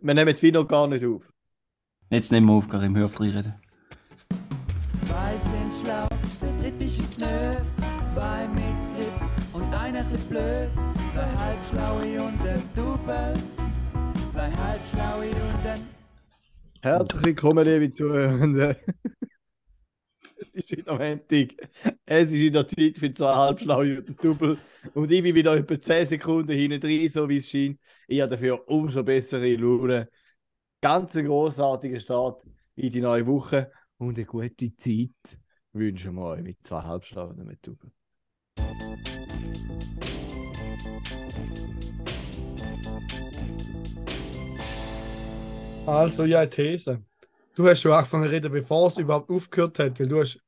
wir nehmen die Video gar nicht auf. Jetzt nehmen wir auf, Karim, hör auf reden. Zwei sind schlau, der dritte ist nö. Zwei mit Grips und einer ist blöd. Zwei halbschlaue und ein Double. Zwei halbschlaue und ein... Herzlich willkommen, liebe Zuhörende. es ist wieder Montag. Es ist wieder Zeit für zwei ein Double. Und ich bin wieder etwa 10 Sekunden hinten drin, so wie es scheint. Ich habe dafür umso bessere Laune. Ganz ein großartiger Start in die neue Woche und eine gute Zeit wünschen wir euch mit zwei einem Double. Also, ja, These. Du hast schon angefangen zu reden, bevor es überhaupt aufgehört hat, weil du hast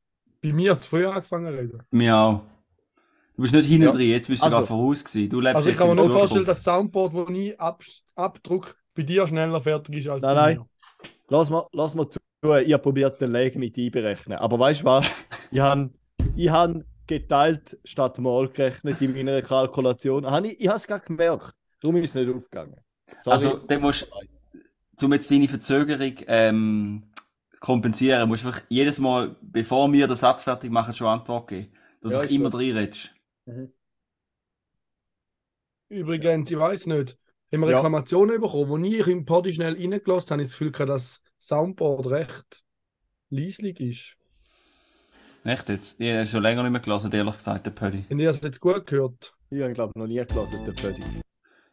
bei mir zu früh angefangen zu reden. Mir auch. Du bist nicht hinten Ja. drin, jetzt bist du Also- gerade voraus gewesen. Du lebst Also, ich kann mir nur Zukunft. vorstellen, dass das Soundboard, das ich ab, abdruck, bei dir schneller fertig ist als Nein, bei nein. mir. Lass mal, lass mal zu, ich habe probiert, den Lag mit einberechnen. Aber weißt du was? ich habe ich hab geteilt statt mal gerechnet in meiner Kalkulation. Ich, ich habe es gerade gemerkt. Darum ist es nicht aufgegangen. Sorry. Also, dann musst um jetzt deine Verzögerung ähm, kompensieren, musst du einfach jedes Mal, bevor wir den Satz fertig machen, schon Antwort geben. Dass Ja, du ist immer gut. drin redest. Übrigens, ich weiß nicht, haben wir Ja. Reklamationen bekommen, wo ich im Poddy schnell reingelassen habe, ich das Gefühl gehabt, dass das Soundboard recht leislich ist. Echt jetzt? Ich habe schon länger nicht mehr gelesen, ehrlich gesagt, der Pödi. Habt ihr das jetzt gut gehört? ich habe, glaube ich, noch nie gelesen, der Pödi.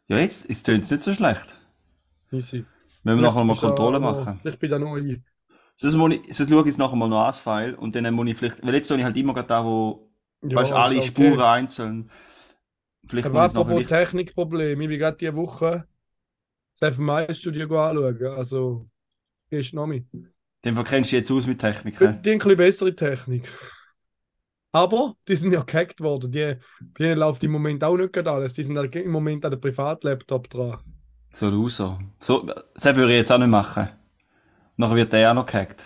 Ja, jetzt es tönt nicht so schlecht. Easy. Wenn wir nachher mal du Kontrolle da machen. Vielleicht bin ich da noch ein. Sonst, muss ich, sonst schaue ich jetzt nachher mal noch an das File und dann muss ich vielleicht, weil jetzt tue ich halt immer gerade da, wo, Ja, weißt, alle okay. Spuren einzeln. Vielleicht Aber muss ich apropos Technikproblem, ich bin gerade diese Woche das FMI-Studio anschauen. Also, gehst noch mit. den kennst du jetzt aus mit Technik. Die hä? haben ein bisschen bessere Technik. Aber die sind ja gehackt worden. Die, denen läuft im Moment auch nicht gerade alles. Die sind im Moment an der Privatlaptop dran. So Loser. So, das würde ich jetzt auch nicht machen. Nachher wird der auch noch gehackt.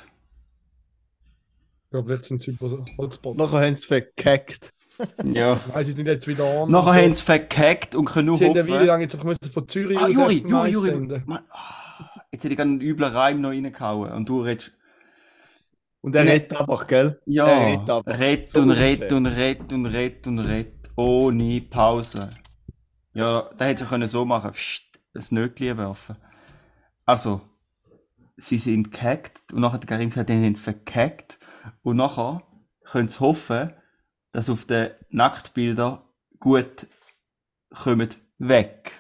Ja, vielleicht sind sie über Hotspot. Nachher haben sie verkackt. Ja. Nein, sie sind jetzt wieder an. Nachher so. haben sie verkackt und können nur Sie haben eine Weile hoffen. lang jetzt einfach von Zürich Ah, aus Juri, Juri, Juri. senden. Mann, ah, Jetzt hätte ich einen üblen Reim noch reingehauen. Und du redest. Und er Ja. redet einfach, gell? Ja, Er redet einfach. red So und red und red und red und red. Ohne Pause. Ja, da hätte ich können so machen. Psst, das Nötchen werfen. Also, sie sind gehackt und nachher hat der Karim gesagt, die es verkackt. Und nachher können sie hoffen, dass auf den Nacktbildern gut kommen weg.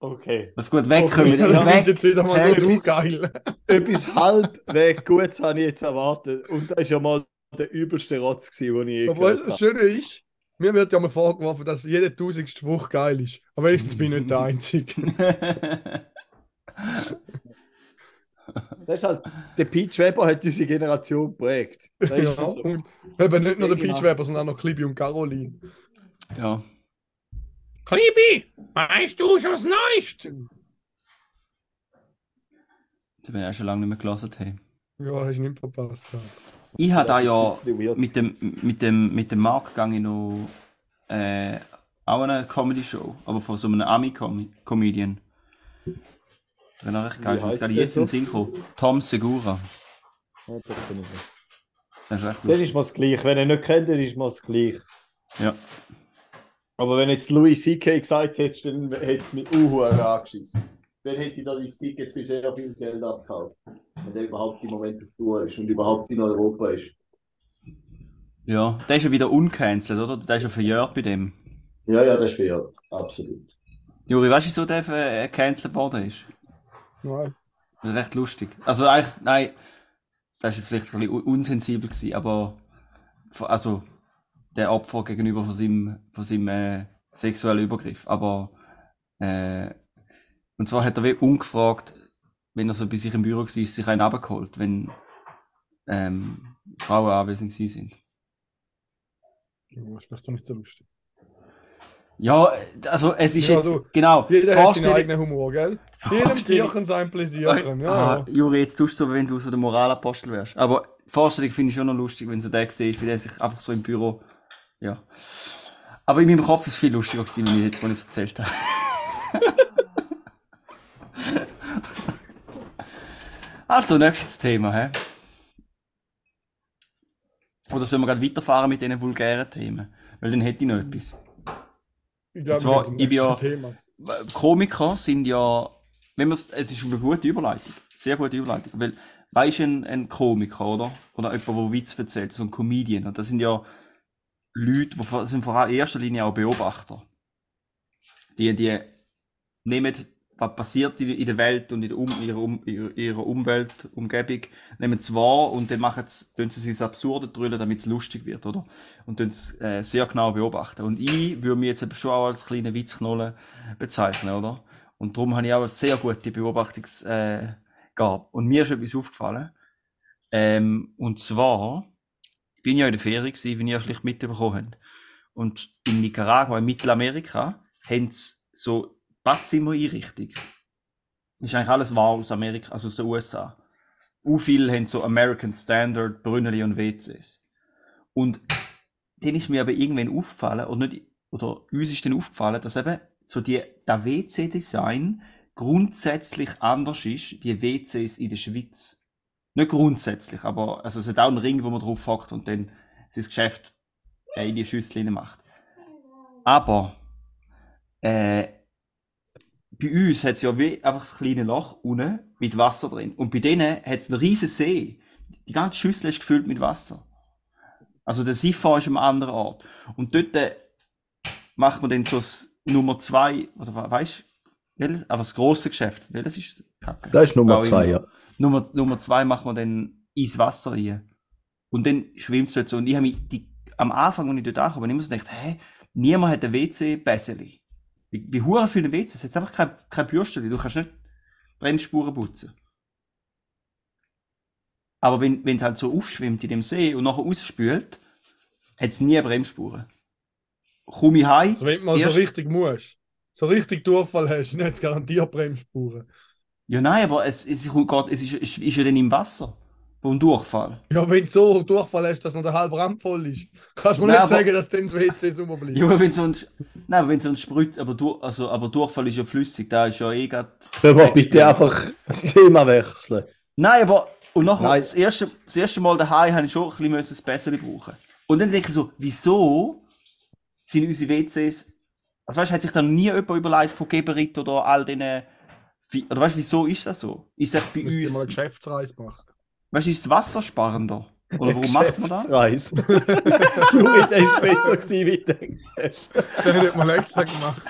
Okay. Was gut weg Okay, das weg. ist jetzt wieder mal du bist- geil. Etwas halbwegs Gutes habe ich jetzt erwartet. Und das ist ja mal der übelste Rotz, gewesen, den ich je Aber gehört das habe. Schöne ist, mir wird ja mal vorgeworfen, dass jeder tausendste Spruch geil ist. Aber wenigstens bin ich nicht der Einzige. Das ist halt, der Peach Weber hat unsere Generation geprägt. Das ist Ja, so. und eben nicht nur der. Peach Weber, sondern auch noch Klibi und Caroline. ja. Klibi, weißt du schon das Neueste? Da bin ich auch schon lange nicht mehr gelesen. Hey. Ja, hast du nicht verpasst. Ja. Ich habe da Das ja mit dem, mit dem, mit dem Marc ich noch äh, auch eine Comedy-Show, aber von so einem Ami-Comedian. Wenn er recht geil heisst gerade jetzt in den? Sinn gekommen. Tom Segura. Ja, das ich nicht. Das ist echt Dann ist mir das gleich. Wenn ihr nicht kennt, dann ist mir das gleich. Ja. Aber wenn jetzt Louis C.K. gesagt hättest, dann hätte es mich auch angeschissen. Dann hätte ich da dein Ticket für sehr viel Geld abgekauft. Wenn der überhaupt im Moment auf Tour ist und überhaupt in Europa ist. Ja, der ist ja wieder uncancelled, oder? Der ist ja verjährt bei dem. Ja, ja, das ist fair. Absolut. Juri, weißt du, wieso der äh, cancelled worden ist? Nein. Das ist recht lustig. Also eigentlich, nein, das ist jetzt vielleicht ein bisschen un- unsensibel gewesen, aber also der Opfer gegenüber von seinem, von seinem äh, sexuellen Übergriff. Aber äh, und zwar hat er wie ungefragt, wenn er so bei sich im Büro war, sich einen abgeholt, wenn ähm, Frauen anwesend sind. Ja, ist vielleicht doch nicht so lustig. Ja, also es ist Ja, jetzt du, genau. Jeder hat seinen eigenen Humor, gell? Jedem Tierchen sein Pläsierchen. Ja, Ah. Juri, jetzt tust du so, wenn du so der Moralapostel wärst. Aber Vorstellung finde ich schon noch lustig, wenn du den siehst, wie der sich einfach so im Büro. Ja. Aber in meinem Kopf ist es viel lustiger gewesen, wenn ich jetzt, wenn ich es erzählt habe. Also, nächstes Thema, hä? Oder sollen wir gerade weiterfahren mit diesen vulgären Themen? Weil dann hätte ich noch etwas. Ich glaube, zwar, ich bin ja- Thema. Komiker sind ja, wenn es ist eine gute Überleitung, sehr gute Überleitung, weil, weißt du, ein, ein Komiker, oder? Oder jemand, der Witz erzählt, so ein Comedian, und das sind ja Leute, die sind vor allem in erster Linie auch Beobachter. Die, die nehmen, was passiert in, in der Welt und in um, ihrer, um, ihrer, ihrer Umwelt, Umgebung, nehmen es wahr und dann machen sie, tun sie es Absurde drüllen, damit es lustig wird, oder? Und es äh, sehr genau beobachten. Und ich würde mich jetzt schon auch als kleine Witzknolle bezeichnen, oder? Und darum habe ich auch eine sehr gute Beobachtungsgabe. Äh, und mir ist etwas aufgefallen. Ähm, und zwar, ich bin ja in der Ferien gewesen, wie ihr vielleicht mitbekommen habt. Und in Nicaragua, in Mittelamerika, haben sie so Badzimmer-Einrichtung. Ist eigentlich alles wahr aus Amerika, also aus den USA. U viele haben so American Standard, Brünneli und WCs. Und dann ist mir aber irgendwann aufgefallen, oder, nicht, oder uns ist dann aufgefallen, dass eben so die, der WC-Design grundsätzlich anders ist wie WCs in der Schweiz. Nicht grundsätzlich, aber also es hat auch einen Ring, wo man drauf hockt und dann sein Geschäft in die Schüssel macht. Aber äh, bei uns hat es ja wie einfach das kleine Loch unten mit Wasser drin. Und bei denen hat es einen riesen See. Die ganze Schüssel ist gefüllt mit Wasser. Also der Siphon ist am anderen Ort. Und dort äh, macht man dann so das Nummer zwei, oder we- weißt du? Aber das große Geschäft, welches ist? Kacke. Das ist Nummer Auch zwei, immer. ja. Nummer, Nummer zwei macht man dann ins Wasser rein. Und dann schwimmt es dort so. Und ich habe mich die, am Anfang, als ich dort bin, immer so gedacht, hä, niemand hat ein WC-Bässeli. Bei, bei Huren vielen WCs hat es einfach kein, kein Bürstchen. Du kannst nicht Bremsspuren putzen. Aber wenn es halt so aufschwimmt in dem See und nachher ausspült, hat es nie Bremsspuren. Komme ich heim, Also wenn du mal so richtig musst, so richtig Durchfall hast, dann hat es garantiert Bremsspuren. Ja, nein, aber es, es, ist, es ist, es ist ja dann im Wasser. Vom Durchfall. Ja, wenn du so Durchfall hast, dass noch der halbe Rand voll ist, kannst du mir Nein, nicht aber- sagen, dass dann das WC sauber bleibt. Ja, aber wenn sonst. Nein, aber wenn sonst spritzt, aber, durch, also, aber Durchfall ist ja flüssig, da ist ja eh. Können wir bitte einfach das Thema wechseln? Nein, aber. Und nachher, Nein. das erste, das erste Mal daheim habe ich schon ein bisschen müssen das Bessere brauchen. Und dann denke ich so, wieso sind unsere WCs. Also weißt du, hat sich da nie jemand überlegt von Geberit oder all diesen. Oder weißt du, wieso ist das so? Ist das bei Müsst ihr mal eine uns. Geschäftsreise machen. Weißt du, ist das Wasser sparender? Oder warum macht man das? Geschäftsreise. Juri, der ist besser gewesen, wie du denkst. Das hätte ich mal extra gemacht.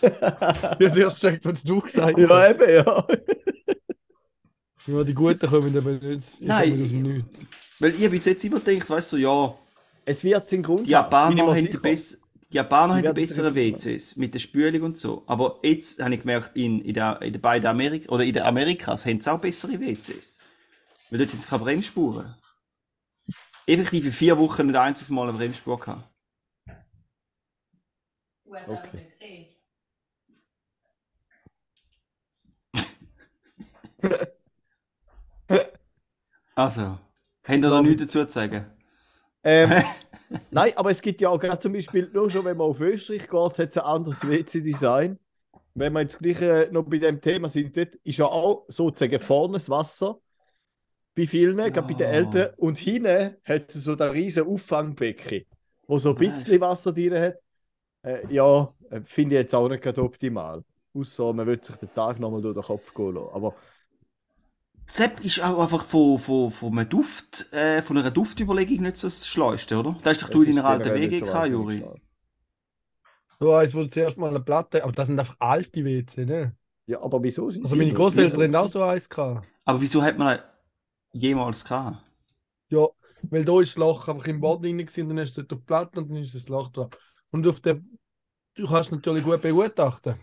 Ich habe erst gecheckt, was du gesagt ja, hast. eben, ja. Ja, die Guten kommen aber nicht. Ich Nein, aus dem Nichts. Weil ich bis jetzt immer gedacht, weißt du, ja. Es wird den Grund Die ich Japaner haben die, bess die, Japaner haben die besseren WCs mit der Spülung und so. Aber jetzt habe ich gemerkt, in, in, der, in der beiden Amerika oder in den Amerikas haben sie auch bessere WCs. Weil dort sie keine Bremsspuren. Effektiv in vier Wochen nicht ein einziges Mal eine Bremsspur gehabt. USA Okay. okay. gesehen. Also, habt ihr da nichts dazu zu sagen? Ähm, nein, aber es gibt ja auch gerade zum Beispiel, nur schon wenn man auf Österreich geht, hat es ein anderes WC-Design. Wenn wir jetzt gleich äh, noch bei dem Thema sind, dort ist ja auch sozusagen vorne das Wasser. Bei vielen, gerade bei den Ah. Eltern. Und hinten hat es so ein riesen Auffangbecken, wo so ein bisschen Wasser drin hat. Äh, ja, äh, finde ich jetzt auch nicht gerade optimal. Außer man will sich den Tag nochmal durch den Kopf gehen lassen. Aber Sepp ist auch einfach von, von, von, einem Duft, äh, von einer Duftüberlegung nicht so das Schleuste, oder? Da hast doch du es in deiner alten generell nicht WG so Juri. So eins, wo zuerst mal eine Platte, aber das sind einfach alte WC, ne? Ja, aber wieso sind Also sie meine? Großeltern haben Wieso auch so eins gehabt. Aber wieso hat man jemals gehabt? Ja, weil da ist das Loch einfach im Boden drin gewesen, dann hast du dort auf die Platte und dann ist das Loch da. Und auf der, du kannst natürlich gut begutachten.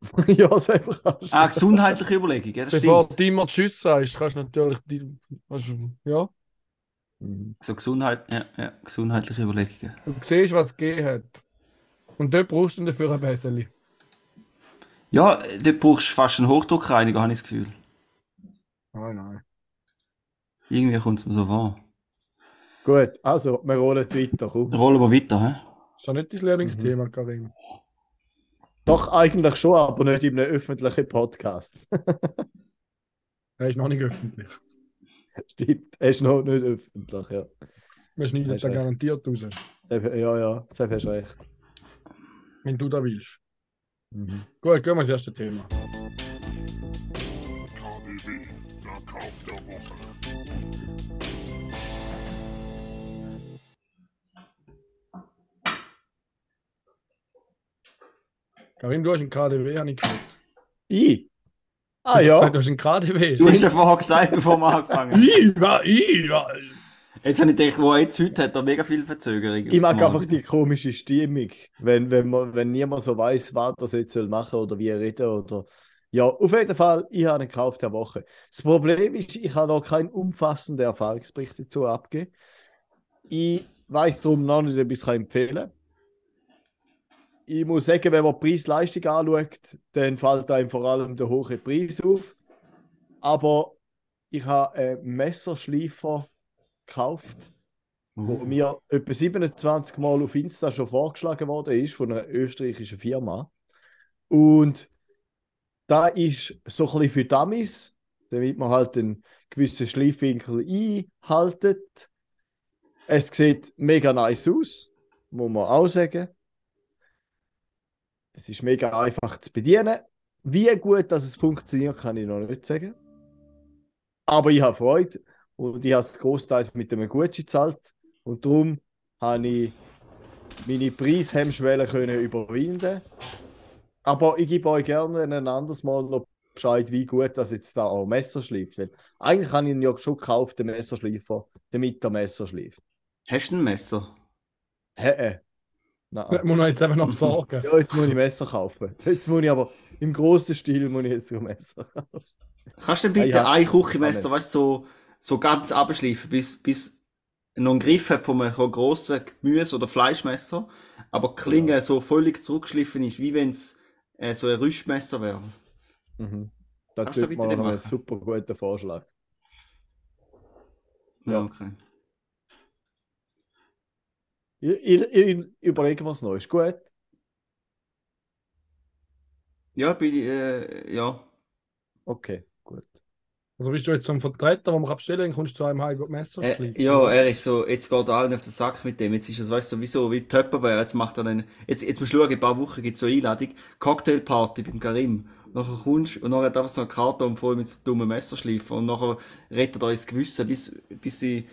ja, selber kannst du. Ah, gesundheitliche Überlegung, ja, das Bevor stimmt. du immer Tschüss sagst, kannst du natürlich die, du, ja. So Gesundheit, ja, ja, gesundheitliche Überlegungen. du siehst, was es gegeben hat. Und dort brauchst du dafür ein Bäseli. Ja, dort brauchst du fast einen Hochdruckreiniger, habe ich das Gefühl. Nein, nein. Irgendwie kommt es mir so vor. Gut, also, wir rollen weiter. Komm. Rollen wir weiter, hä? Ist das nicht dein Lieblingsthema, Karim? Doch, eigentlich schon, aber nicht in einem öffentlichen Podcast. Er ist noch nicht öffentlich. Stimmt, er ist noch nicht öffentlich, ja. Wir schneiden da recht. garantiert raus, ja, ja, Sepp hast recht. wenn du da willst. Mhm. Gut, gehen wir ins erste Thema. Karim, du hast einen KDW, habe ich. Ich? Ah Du hast ja. gesagt, Du hast einen KDW. Du hast ja vorher gesagt, bevor wir angefangen haben. Ich, ich, Jetzt habe ich gedacht, wo er jetzt heute hat, er mega viel Verzögerung. Ich mag einfach die komische Stimmung, wenn, wenn, man, wenn niemand so weiß, was er jetzt soll machen oder wie er reden oder. Ja, auf jeden Fall, ich habe einen Kauf der Woche. Das Problem ist, ich habe noch keinen umfassenden Erfahrungsbericht dazu abgegeben. Ich weiß darum noch nicht, ob ich es empfehlen kann. Ich muss sagen, wenn man die Preis-Leistung anschaut, dann fällt einem vor allem der hohe Preis auf. Aber ich habe einen Messerschleifer gekauft wo mir etwa 27 Mal auf Insta schon vorgeschlagen worden ist von einer österreichischen Firma. Und da ist so ein bisschen für Dummies, damit man halt einen gewissen Schleifwinkel einhaltet. Es sieht mega nice aus, muss man auch sagen. Es ist mega einfach zu bedienen. Wie gut dass es funktioniert, kann ich noch nicht sagen. Aber ich habe Freude und ich habe es großteils mit einem Gutschein gezahlt. Und darum habe ich meine Preishemmschwelle können überwinden. Aber ich gebe euch gerne ein anderes Mal noch Bescheid, wie gut das jetzt da auch Messer schleift. Weil eigentlich habe ich ihn ja schon gekauft, den Messerschleifer, damit der Messer schleift. Hast du ein Messer? Hä? Nein. muss man jetzt eben noch besorgen. Ja, jetzt muss ich Messer kaufen. Jetzt muss ich aber im großen Stil muss ich jetzt ein Messer kaufen. Kannst du denn bitte Ja, ja. ein Küchenmesser, Kann weißt du, so, so ganz abschleifen, bis, bis noch einen Griff hat von einem grossen Gemüse- oder Fleischmesser, aber die Klinge so völlig zurückgeschliffen ist, wie wenn es äh, so ein Rüstmesser wäre. Mhm. Das einen machen? super guten Vorschlag. Ja, Ja. okay. Ich, ich, ich überlege mir es noch. Ist gut? Ja, bin ich, äh, ja. Okay, gut. Also bist du jetzt so ein Vertreter, wo man abstellen kann, kommst du zu einem heim und Messer Äh, schleifen. ja, er ist so, jetzt geht er allen auf den Sack mit dem. Jetzt ist es, weißt du, sowieso wie Tupperware. Jetzt macht er dann, jetzt, jetzt musst du schauen, in ein paar Wochen gibt es so eine Einladung, Cocktailparty beim Karim. Nachher kommst und nachher hat einfach so einen Karton voll mit so dummen Messerschleifen und nachher rettet er ins Gewissen, bis, bis sie,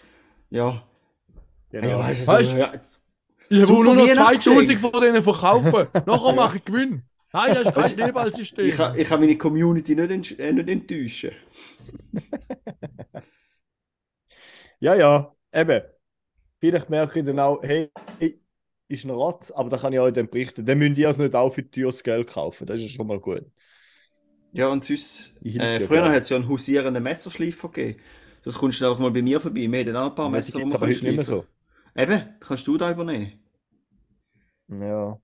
ja. Genau. Ja, weißt du, ja, Ich will Super nur noch Weihnachtsgeschenk. 2000 von denen verkaufen. Nachher mache ich Gewinn. Nein, das ist kein Schneeballsystem. ich, kann- ich kann meine Community nicht, äh, nicht enttäuschen. Ja, ja, eben. Vielleicht merke ich dann auch, hey, ist ein Rotz, aber da kann ich euch dann berichten. Dann müsst ihr es nicht auch für teures Geld kaufen. Das ist schon mal gut. Ja, und sonst, äh, früher hat es ja einen hausierenden Messerschleifer gegeben. Das kommst du auch mal bei mir vorbei. Wir haben auch ein paar Das Messer, die heute nicht mehr so. Eben, kannst du da übernehmen. Ja.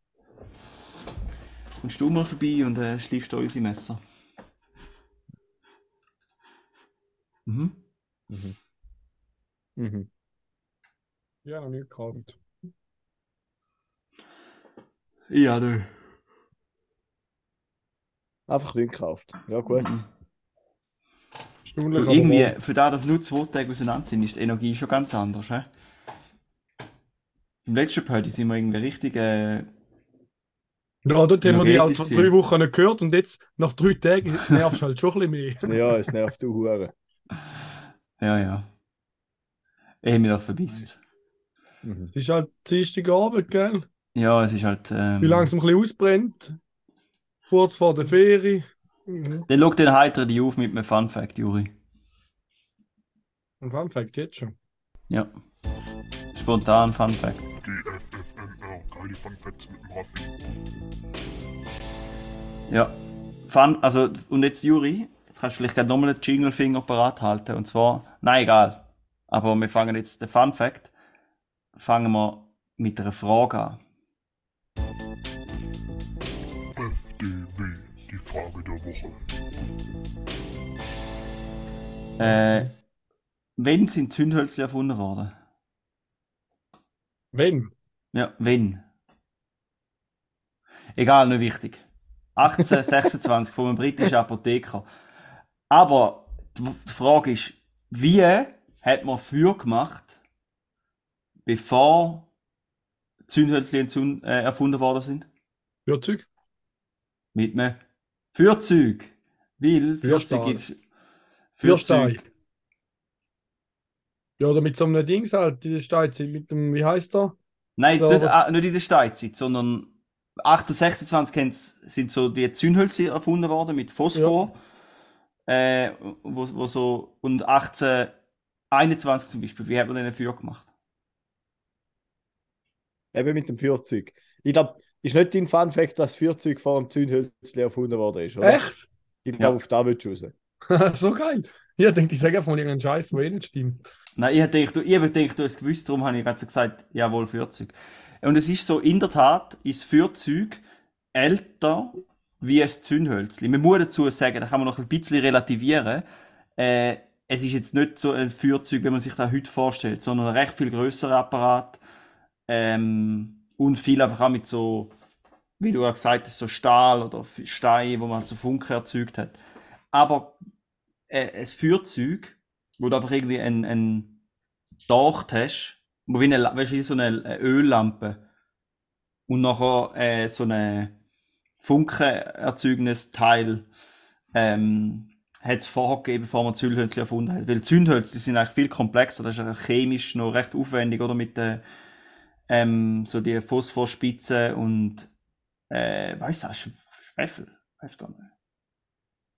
Kommst du mal vorbei und äh, schleifst da unsere Messer. Mhm. Mhm. Ja, noch nicht gekauft. Ja, du. Einfach nicht gekauft. Ja, gut. Mhm. Aber irgendwie, für das, dass nur zwei Tage auseinander sind, ist die Energie schon ganz anders. He? Im letzten Party sind wir irgendwie richtig. Äh, Ja, dort haben wir die auch energetisch vor drei Wochen nicht gehört und jetzt, nach drei Tagen, nervst du halt schon ein bisschen mehr. Ja, es nervt du Hure. ja, ja. Ich habe mich doch verbisst. Mhm. Es ist halt Dienstagabend, gell? Ja, es ist halt. Ähm, Wie langsam ein bisschen ausbrennt. Kurz vor der Ferie. Mhm. Dann schau den heiteren die auf mit einem Fun Fact, Juri. Und Fun Fact jetzt schon. Ja. Spontan Fun Fact. Die FFMR, geile Fun Facts mit dem Raffi. Ja. Fun, also, und jetzt Juri, jetzt kannst du vielleicht gerade nochmal einen Jingle-Finger parat halten. Und zwar, nein, egal. Aber wir fangen jetzt den Fun Fact. Fangen wir mit einer Frage an. FDW, die Frage der Woche. Äh, wann sind Zündhölzchen erfunden worden? Wenn? Ja, wenn. Egal, nicht wichtig. 1826 von einem britischen Apotheker. Aber die Frage ist, wie hat man Feuer gemacht, bevor Zündhölzchen äh, erfunden worden sind? Führzeug? Mit einem Feuerzeug. Weil Feuerstahl. Feuerzeug gibt's. Feuerstein. Ja, oder mit so einem Dings halt, die steht mit dem, wie heißt der? Nein, jetzt Ja, nicht, äh, nicht in der Steinzeit, sondern 1826 haben's- sind so die Zündhölzer erfunden worden mit Phosphor. Äh, wo, wo so, und 1821 zum Beispiel, wie hat man denn ein Feuer gemacht? Eben mit dem Feuerzeug. Ich glaube, ist nicht dein Fun Fact, dass das Feuerzeug vor dem Zündhölzli erfunden worden ist, oder? Echt? Ich Ja. glaube, auf da willst du raus. so geil. Ja, denke ich sage einfach mal irgendeinen Scheiß, der eh nicht stimmt. Nein, ich hätte gedacht, ich habe gedacht, du hast es gewusst, darum habe ich gerade so gesagt, jawohl, Feuerzeug. Und es ist so, in der Tat ist das Feuerzeug älter wie ein Zündhölzli. Man muss dazu sagen, da kann man noch ein bisschen relativieren. Äh, es ist jetzt nicht so ein Feuerzeug, wie man sich das heute vorstellt, sondern ein recht viel größerer Apparat. Ähm, und viel einfach auch mit so, wie du auch gesagt hast, so Stahl oder Stein, wo man so Funken erzeugt hat. Aber äh, ein Feuerzeug, wo du einfach irgendwie ein, ein Docht hast, wo wie, eine, wie so eine Öllampe und nachher äh, so eine funkenerzeugendes Teil ähm, hat es vorher gegeben, bevor man Zündhölzli erfunden hat. Weil Zündhölzli sind eigentlich viel komplexer, das ist ja chemisch noch recht aufwendig, oder? Mit den, ähm, so die und, äh, weiss Sch Schwefel, weiß gar nicht.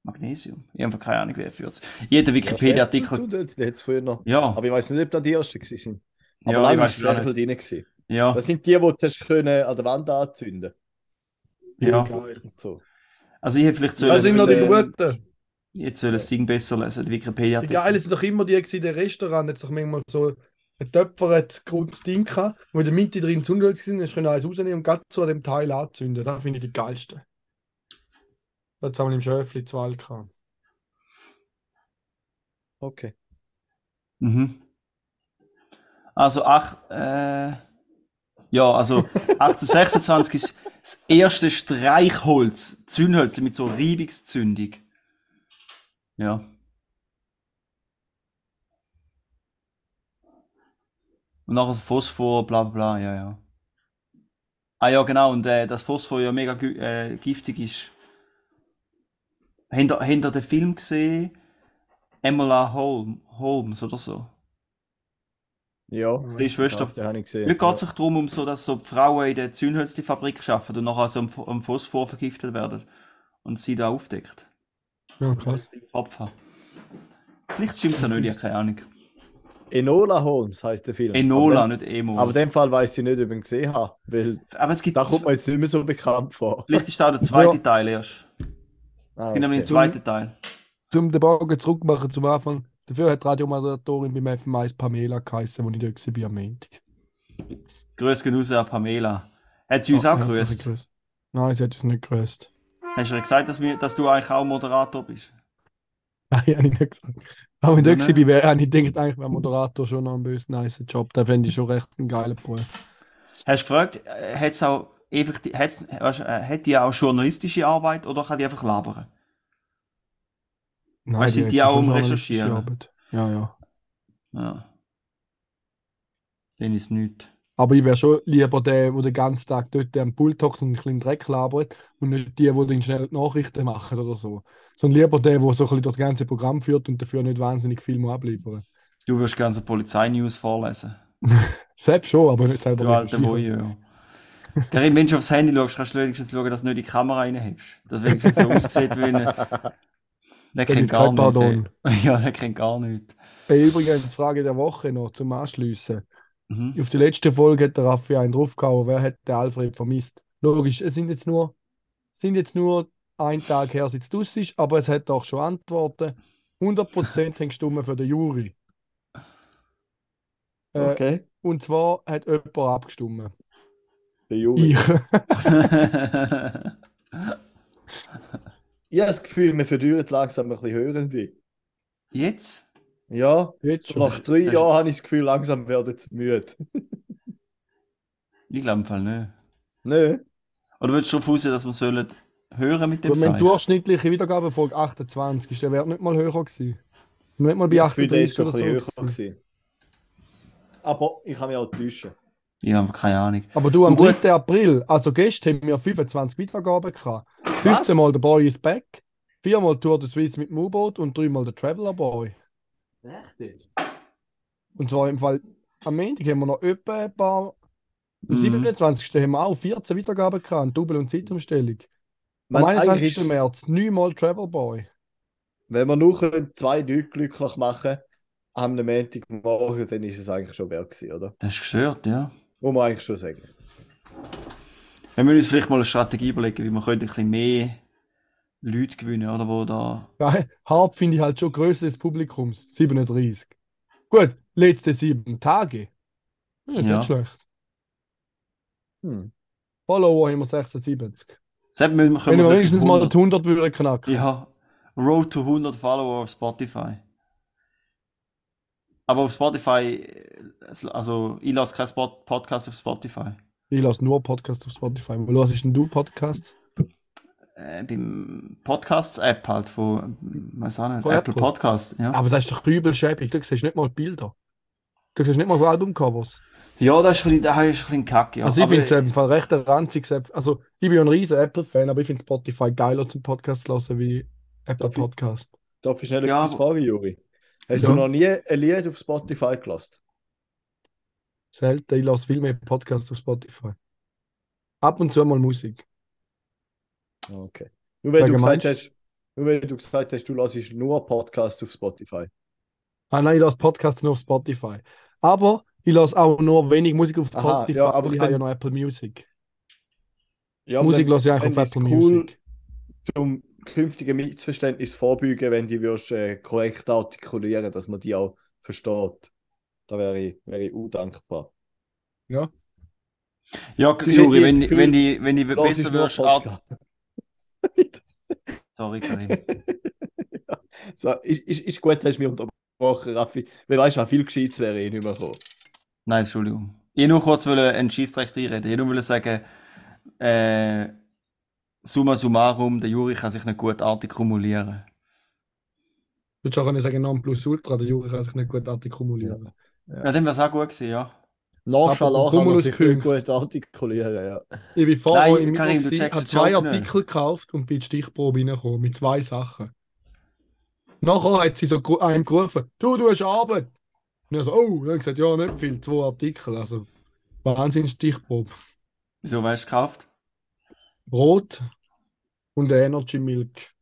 Magnesium. Ich habe keine Ahnung, wie er führt. Jeder Wikipedia-Artikel. Hat es früher noch. Ja, Aber ich weiß nicht, ob das die ersten waren. Aber Ja, ich lange weiß ist es drin. gewesen. ja, Das sind die, die du können an der Wand anzünden ja. Geil. und so. Also ich hätte vielleicht sollen, Das sind noch die guten. jetzt soll das Ding besser lesen, die Die Wikipedia-Artikel. Geile sind doch immer die gewesen, in den Restaurants, hat sich manchmal so ein Töpfer grundes Ding gehabt, wo in der Mitte drin Zündhölzer sind, dann können eins rausnehmen und gerade zu an dem Teil anzünden. Das finde ich die geilste. Das haben wir im Schöfli zu Wald gehabt. Okay. Mhm. Also, ach, äh, ja, also 1826 ist das erste Streichholz, Zündhölzli mit so Reibungszündung. Ja. Und nachher Phosphor, bla bla bla, ja, ja. Ah ja, genau, und äh, das Phosphor ja mega äh, giftig ist. Habt ihr, habt ihr den Film gesehen? Emma Holm, Holmes oder so? Ja. Die Schwester. Ja, den habe ich gesehen. Mir geht es sich darum, um so, dass so Frauen in der Zündhölzli-Fabrik arbeiten und nachher so am, Ph- am Phosphor vergiftet werden. Und sie da aufdeckt. Ja, krass. Im Kopf haben. Vielleicht stimmt es ja nicht, ich habe keine Ahnung. Enola Holmes heißt der Film. Enola, Aber, nicht Emo. aber in dem Fall weiß ich nicht, ob ich ihn gesehen habe. Weil Aber es gibt. da kommt mir jetzt nicht mehr so bekannt vor. Vielleicht ist da der zweite Ja. Teil erst. Ah, Ich nehme den okay. zweiten Teil. Zum den Bogen zurückmachen zum Anfang. Dafür hat die Radiomoderatorin beim FM1 Pamela geheißen, wo ich dort war am Montag. Grüß raus an Pamela. Hat sie uns Ja, auch grüßt? Nein, sie hat uns nicht gegrüßt. Hast du ihr gesagt, dass, wir, dass du eigentlich auch Moderator bist? Nein, habe ich nicht gesagt. Aber wenn Ja, ich dort ne? war, wäre- habe ich gedacht, eigentlich wäre Moderator schon noch ein bös nice Job. Da fände ich schon recht einen geilen Beruf. Hast du gefragt, äh, hat's auch einfach, die- weißt, äh, hat die auch journalistische Arbeit oder kann die einfach labern? Nein, Weißt du, sind hat die auch journalistische Recherchieren? Arbeit. Ja, ja. Ja. Dann ist nichts. Aber ich wäre schon lieber der, der den ganzen Tag dort am Pult hockt und ein bisschen Dreck labert und nicht die, die dann schnell die Nachrichten machen oder so. Sondern lieber der, der so ein bisschen das ganze Programm führt und dafür nicht wahnsinnig viel muss abliefern Du wirst gerne so Polizeinews vorlesen. Selbst schon, aber nicht selber Du alter. Voyeur. Karin, wenn du aufs Handy schaust, kannst du wenigstens schauen, dass du nicht die Kamera reinhebst. Dass wenigstens so aussieht wie ein... Der kennt gar nichts. Ey. Ja, der kennt gar nichts. Hey, übrigens, Frage der Woche noch zum Anschliessen. Mhm. Auf die letzte Folge hat der Raffi einen draufgehauen, wer hat den Alfred vermisst. Logisch, es sind jetzt nur, sind jetzt nur ein Tag her, seit es draus ist, aber es hat auch schon Antworten. 100% haben gestimmt für den Juri. Äh, Okay. Und zwar hat jemand abgestimmt. Der Juri. Ich. Ich habe das Gefühl, wir verdüren langsam ein bisschen Hörende. Jetzt? Ja, Jetzt schon. nach drei das- Jahren habe ich das Gefühl, langsam werden sie müde. Ich glaube im Fall nicht. Nö. Oder würdest du darauf raus, dass wir sollen hören mit dem wenn Seich? durchschnittliche Wiedergabe Folge 28 ist, der Wert nicht mal höher gewesen. Nicht mal bei Das Gefühl, der 38 ist doch oder ein so. bisschen höher gewesen. gewesen. Aber ich kann mich auch täuschen. Ich habe keine Ahnung. Aber du, am Und gut. 3. April, also gestern, haben wir 25 Wiedergaben gehabt. Was? 15 Mal der Boy is back, 4 Mal Tour de Suisse mit dem U-Boot und 3 Mal der Traveler Boy. Echt? Und zwar im Fall, am Montag haben wir noch etwa ein paar. Am Mhm. 27. haben wir auch 14 Wiedergaben gehabt, Double- und Zeitumstellung. Am eigentlich 21. ist, März 9 Mal Travel Boy. wenn wir nur können zwei Leute glücklich machen am Montagmorgen, dann ist es eigentlich schon wert gewesen, oder? Das ist gestört, ja. Muss man eigentlich schon sagen. Wir müssen uns vielleicht mal eine Strategie überlegen, wie wir könnte ein bisschen mehr Leute gewinnen, oder? Wo da. Ja, Harp finde ich halt schon Größe des Publikums. 37. Gut, letzte sieben Tage. Ja, ist Ja. nicht schlecht. Hm. Follower haben wir 76. Selbst müssen wir, Wenn wir wenigstens vielleicht mal 100 die 100 würden knacken. Ja, Road to 100 Follower auf Spotify. Aber auf Spotify, also ich lasse keinen Spot Podcast auf Spotify. Ich lasse nur Podcasts auf Spotify. Wo hörst denn du Podcasts? Äh, beim Podcasts-App halt von, weiß auch nicht, Von Apple Apple? Podcast. Ja. Aber das ist doch übel schäbig. Du siehst nicht mal Bilder. Du siehst nicht mal Albumcovers. ja, das ist ein bisschen, das ist ein bisschen kacke. Ja. also ich finde es im Fall recht ein ranziges App. Also ich bin ja ein riesen Apple-Fan, aber ich finde Spotify geiler zum Podcast zu hören wie Apple Darf ich- Podcast. Darf ich schnell Ja, etwas aber- fragen, Juri? Hast Ja. du noch nie ein Lied auf Spotify gelassen? Selten. Ich lasse viel mehr Podcasts auf Spotify. Ab und zu mal Musik. Okay. Nur weil, du gesagt hast, nur weil du gesagt hast, du lässt nur Podcast auf Spotify. Ah nein, ich lasse Podcasts nur auf Spotify. Aber ich lasse auch nur wenig Musik auf Aha, Spotify, ja, aber ich habe ja noch Apple Music. Ja, Musik lasse ich eigentlich auf Apple cool, Music. zum künftigen Missverständnis vorbeugen, wenn die würdest, äh, korrekt artikulieren, dass man die auch versteht. Da wäre ich, wäre ich undankbar. Ja. Ja, Juri, wenn, Gefühl, wenn die, wenn die besser wirst, Art... Sorry, Karim. So, ist, ist, ist gut, hast du mich unterbrochen, Raffi. Weil weißt du, viel Gescheites wäre ich nicht mehr gekommen. Nein, Entschuldigung. Ich nur kurz wollte einen Schießrecht reinreden. Ich nur wollte sagen, äh, summa summarum, der Juri kann sich nicht gut artikulieren. Du würdest auch sagen, Nonplusultra, der Juri kann sich nicht gut artikulieren. Ja, dann wäre es auch gut gewesen, ja. Nonchalant kann man sich nicht gut artikulieren, ja. Ich bin vorher im Karim, du gewesen, checkst habe zwei Joke nicht. Artikel gekauft und bin in die Stichprobe reingekommen mit zwei Sachen. Nachher hat sie so einem gerufen, du, du hast Arbeit. Und ich so, oh, dann habe ich gesagt, ja, nicht viel, zwei Artikel. Also, Wahnsinn Stichprobe. Wieso weißt du gekauft? Brot und Energy Milk.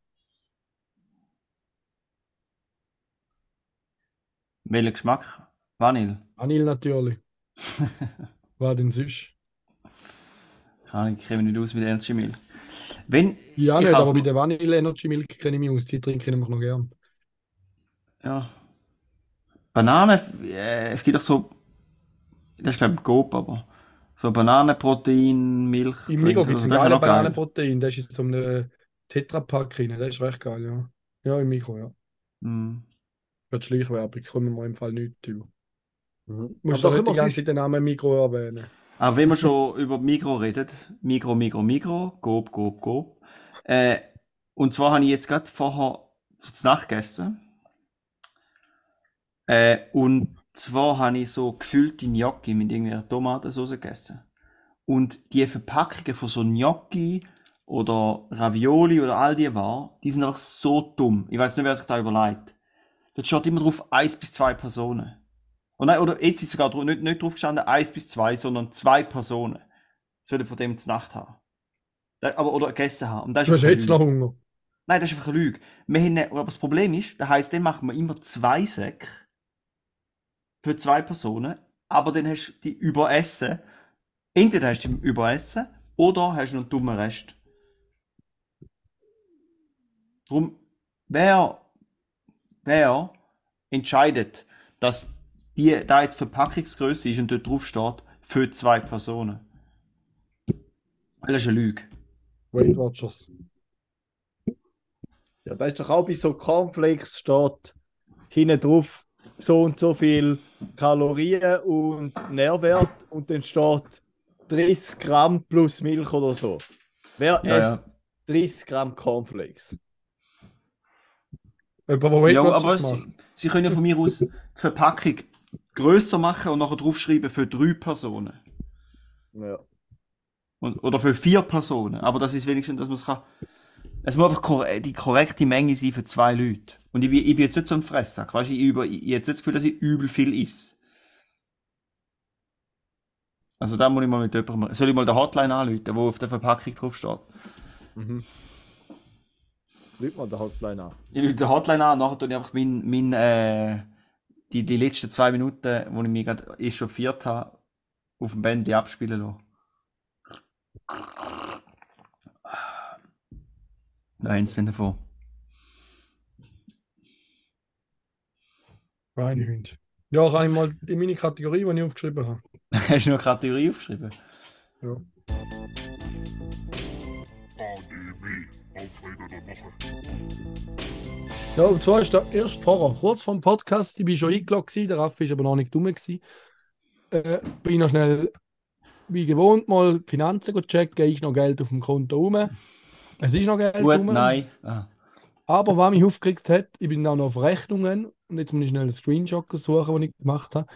Welcher Geschmack? Vanille. Anil natürlich. Was denn sonst? Kann ich kenne mich nicht aus mit Energy Milk. Wenn, Ja, Ich nicht, aber bei mir- der Vanille Energy Milk kenne ich mich aus. Die trinke ich nämlich noch gern. ja. Banane, äh, es gibt auch so, das ist glaube ich Coop, aber so Bananenprotein, Milch. Im Mikro Drink gibt es oder einen so, das ist geilen. Bananenprotein. Der ist in so einem Tetrapack rein. Der ist recht geil, ja. Ja, im Mikro, ja. Mm. Für die Schleichwerbung kommen wir im Fall nicht über. Mhm. Musst Aber du nicht die ganze Zeit den Namen Mikro erwähnen. Aber wenn wir schon über Mikro redet, Mikro, Mikro, Mikro, Coop, Coop, Coop. Äh, und zwar habe ich jetzt gerade vorher zu Nacht gegessen. Äh, und zwar habe ich so gefüllte Gnocchi mit irgendeiner Tomatensauce gegessen. Und die Verpackungen von so Gnocchi oder Ravioli oder all die war, die sind einfach so dumm. Ich weiß nicht, wer sich da überlegt. Dort steht immer drauf, eins bis zwei Personen. Und nein, oder jetzt ist sogar nicht, nicht drauf gestanden, eins bis zwei, sondern zwei Personen. Sollen von dem zu Nacht haben. Da, aber, oder gegessen haben. Und das Du ist hast einfach jetzt noch. Hunger. Nein, das ist einfach eine Lüge. Wir haben, aber das Problem ist, das heisst, dann machen wir immer zwei Säcke für zwei Personen, aber dann hast du die überessen. Entweder hast du die überessen oder hast du einen dummen Rest. Darum, wer, wer entscheidet, dass die, da jetzt Verpackungsgröße ist und dort drauf steht, für zwei Personen? Weil das ist eine Lüge. Weight Watchers. Ja, da ist doch auch bei so Cornflakes steht hinten drauf so und so viel Kalorien und Nährwert und dann steht 30 Gramm plus Milch oder so. Wer Ja, isst 30 Gramm Cornflakes? Jemand, Ja, aber sie, sie können ja von mir aus die Verpackung grösser machen und nachher draufschreiben für drei Personen. Ja. Und, oder für vier Personen. Aber das ist wenigstens, dass man es kann. Es muss einfach kor die korrekte Menge sein für zwei Leute. Und ich, bin- ich bin jetzt nicht so ein Fresssack. Weißt du, ich, über, ich, ich jetzt nicht das Gefühl, dass ich übel viel isse. Also da muss ich mal mit jemandem. Soll ich mal der Hotline anrufen, wo auf der Verpackung drauf steht? Mhm. Lügt mal der Hotline an. Ich rufe die Hotline an, nachher tue ich einfach mein, mein, äh, die, die letzten zwei Minuten, wo ich mich gerade echauffiert habe, auf dem Band abspielen lassen. Nein, nicht davon. Schweinehund. Ja, kann ich mal in meine Kategorie, die ich aufgeschrieben habe. Hast du noch eine Kategorie aufgeschrieben? Ja. Ja, und zwar ist der erste vorher, kurz vor dem Podcast, ich bin schon eingeloggt, der Raffi ist aber noch nicht dumm. Gewesen. Äh, bin noch schnell, wie gewohnt, mal die Finanzen checken, ist noch Geld auf dem Konto rum. Es ist noch Geld Gut, rum. nein. Ah. Aber was mich aufgeregt hat, ich bin dann noch auf Rechnungen und jetzt muss ich schnell einen Screenshot suchen, den ich gemacht habe.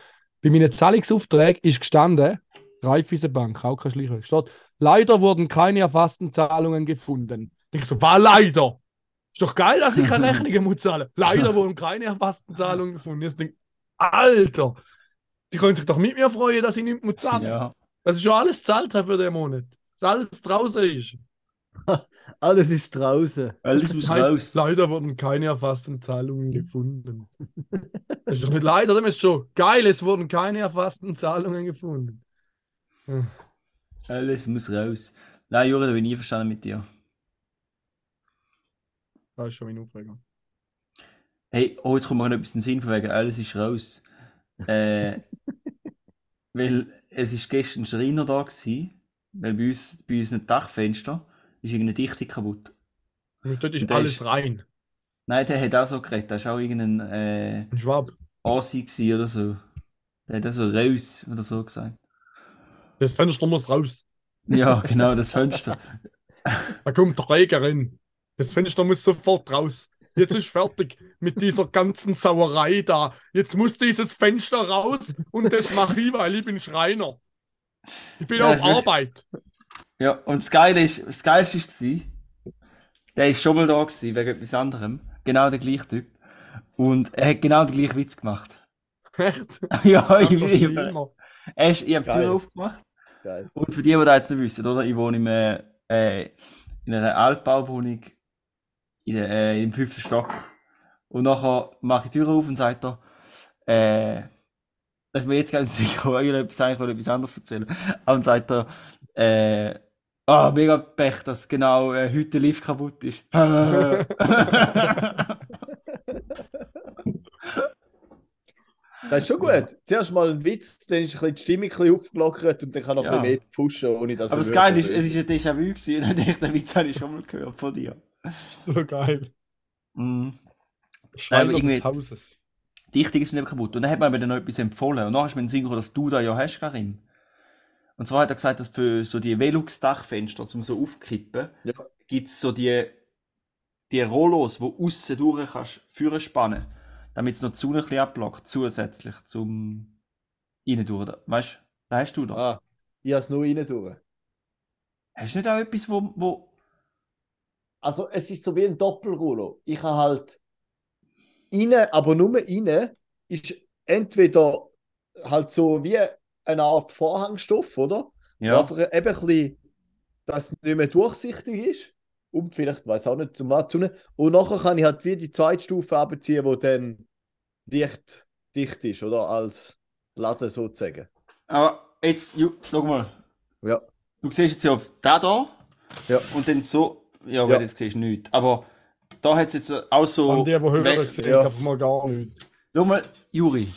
Bei meinen Zahlungsaufträgen ist gestanden, Raiffeisenbank, auch kein Schleichweg, steht, leider wurden keine erfassten Zahlungen gefunden. Ich so, war leider? Ist doch geil, dass ich keine Rechnungen muss zahlen. Leider wurden keine erfassten Zahlungen gefunden. Jetzt denk, Alter, die können sich doch mit mir freuen, dass ich nicht muss zahlen. Ja. Dass ich schon alles gezahlt habe für den Monat. Dass alles draußen ist. Alles ist draußen. Alles muss raus. Leider wurden keine erfassten Zahlungen gefunden. Das ist doch nicht leider, das ist schon geil, es wurden keine erfassten Zahlungen gefunden. Alles muss raus. Nein, Juri, da bin ich nie verstanden mit dir. Das ist schon meine Aufregung. Hey, oh, jetzt kommt mir noch etwas in den Sinn von wegen, alles ist raus. Äh, weil es ist gestern ein Schreiner da gewesen, weil bei uns, bei unseren Dachfenster ist irgendeine Dichtung kaputt. Und dort ist Und alles ist- rein. Nein, der hat auch so geredet, der war auch irgendein äh, Ein Schwab. Gewesen oder so. Der hat auch so raus oder so gesagt. Das Fenster muss raus. Ja, genau, das Fenster. Da kommt der Regen rein. Das Fenster muss sofort raus. Jetzt ist fertig mit dieser ganzen Sauerei da. Jetzt muss dieses Fenster raus und das mache ich, weil ich bin Schreiner. Ich bin Ja, auf ist- Arbeit. Ja, und das Geile ist, das Geilste war, der ist schon mal da gewesen, wegen etwas anderem. Genau der gleiche Typ. Und er hat genau den gleichen Witz gemacht. Echt? ja, ich, Einfach ich, er ist, ich habe die. Tür aufgemacht. Geil. Und für die, die das jetzt nicht wissen, oder? Ich wohne im, äh, äh, in einer Altbauwohnung in der, äh, im fünften Stock. Und nachher mache ich die Tür auf und sagt er, äh, das ist mir jetzt nicht sicher, ich wollte etwas, eigentlich etwas anderes erzählen. Aber dann sagt er, äh, ah, mega Pech, dass genau äh, heute der Lift kaputt ist. Das ist schon gut. Zuerst mal ein Witz, dann ist ein bisschen die Stimmung ein bisschen aufgelockert und dann kann noch Ja. ein bisschen mehr pushen, ohne dass Aber er das Geile ist, es ist ein Déjà-vu gewesen. Und ich, den Witz habe ich schon mal gehört von dir. So geil. Mhm. Schreiner irgendwie- des Hauses. Die Dichtung ist nicht kaputt. Und dann hat man mir dann noch etwas empfohlen. Und dann hast du mir den Sinn gekommen, dass du da ja hast, Karim. Und zwar hat er gesagt, dass für so die Velux-Dachfenster, zum so aufkippen, Ja. gibt es so die, die Rollos, wo außen durch kannst führen spannen, damit es noch die Sonne ein bisschen abblockt, zusätzlich zum innen durch. Weißt du, da hast du da. Ah, ich habe es nur rein durch. Hast du nicht auch etwas, wo, wo Also es ist so wie ein Doppelrollo. Ich habe halt innen, aber nur innen, ist entweder halt so wie eine Art Vorhangstoff, oder? ja, Einfach eben ein bisschen, dass es nicht mehr durchsichtig ist. Und vielleicht, weiß auch nicht, zum Anzunehmen. Und nachher kann ich halt wie die zweite Stufe abziehen, wo dann dicht, dicht ist, oder? Als Laden sozusagen. aber jetzt, ju, schau mal, Ja. du siehst jetzt ja auf da da Ja. und dann so, ja, Ja. weil jetzt siehst du nichts. Aber da hat es jetzt auch so. An die, die hören, We- sehe ich ja. einfach mal gar nicht. Schau mal, Juri.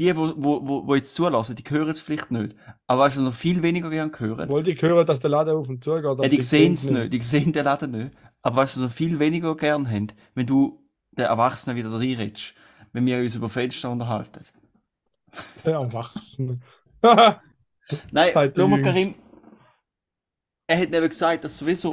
Die, wo, wo, wo, wo jetzt zulassen, die hören es vielleicht nicht. Aber weißt du, noch viel weniger gern hören. Wollte ich hören, dass der Laden auf und zu geht. Ja, die sehen es nicht, die sehen den Laden nicht. Aber weißt du, noch viel weniger gern haben, wenn du den Erwachsenen wieder reinredest, wenn wir uns über Fenster unterhalten. Der Erwachsene. Nein, ihr schau mal. Karim. Er hat eben gesagt, dass sowieso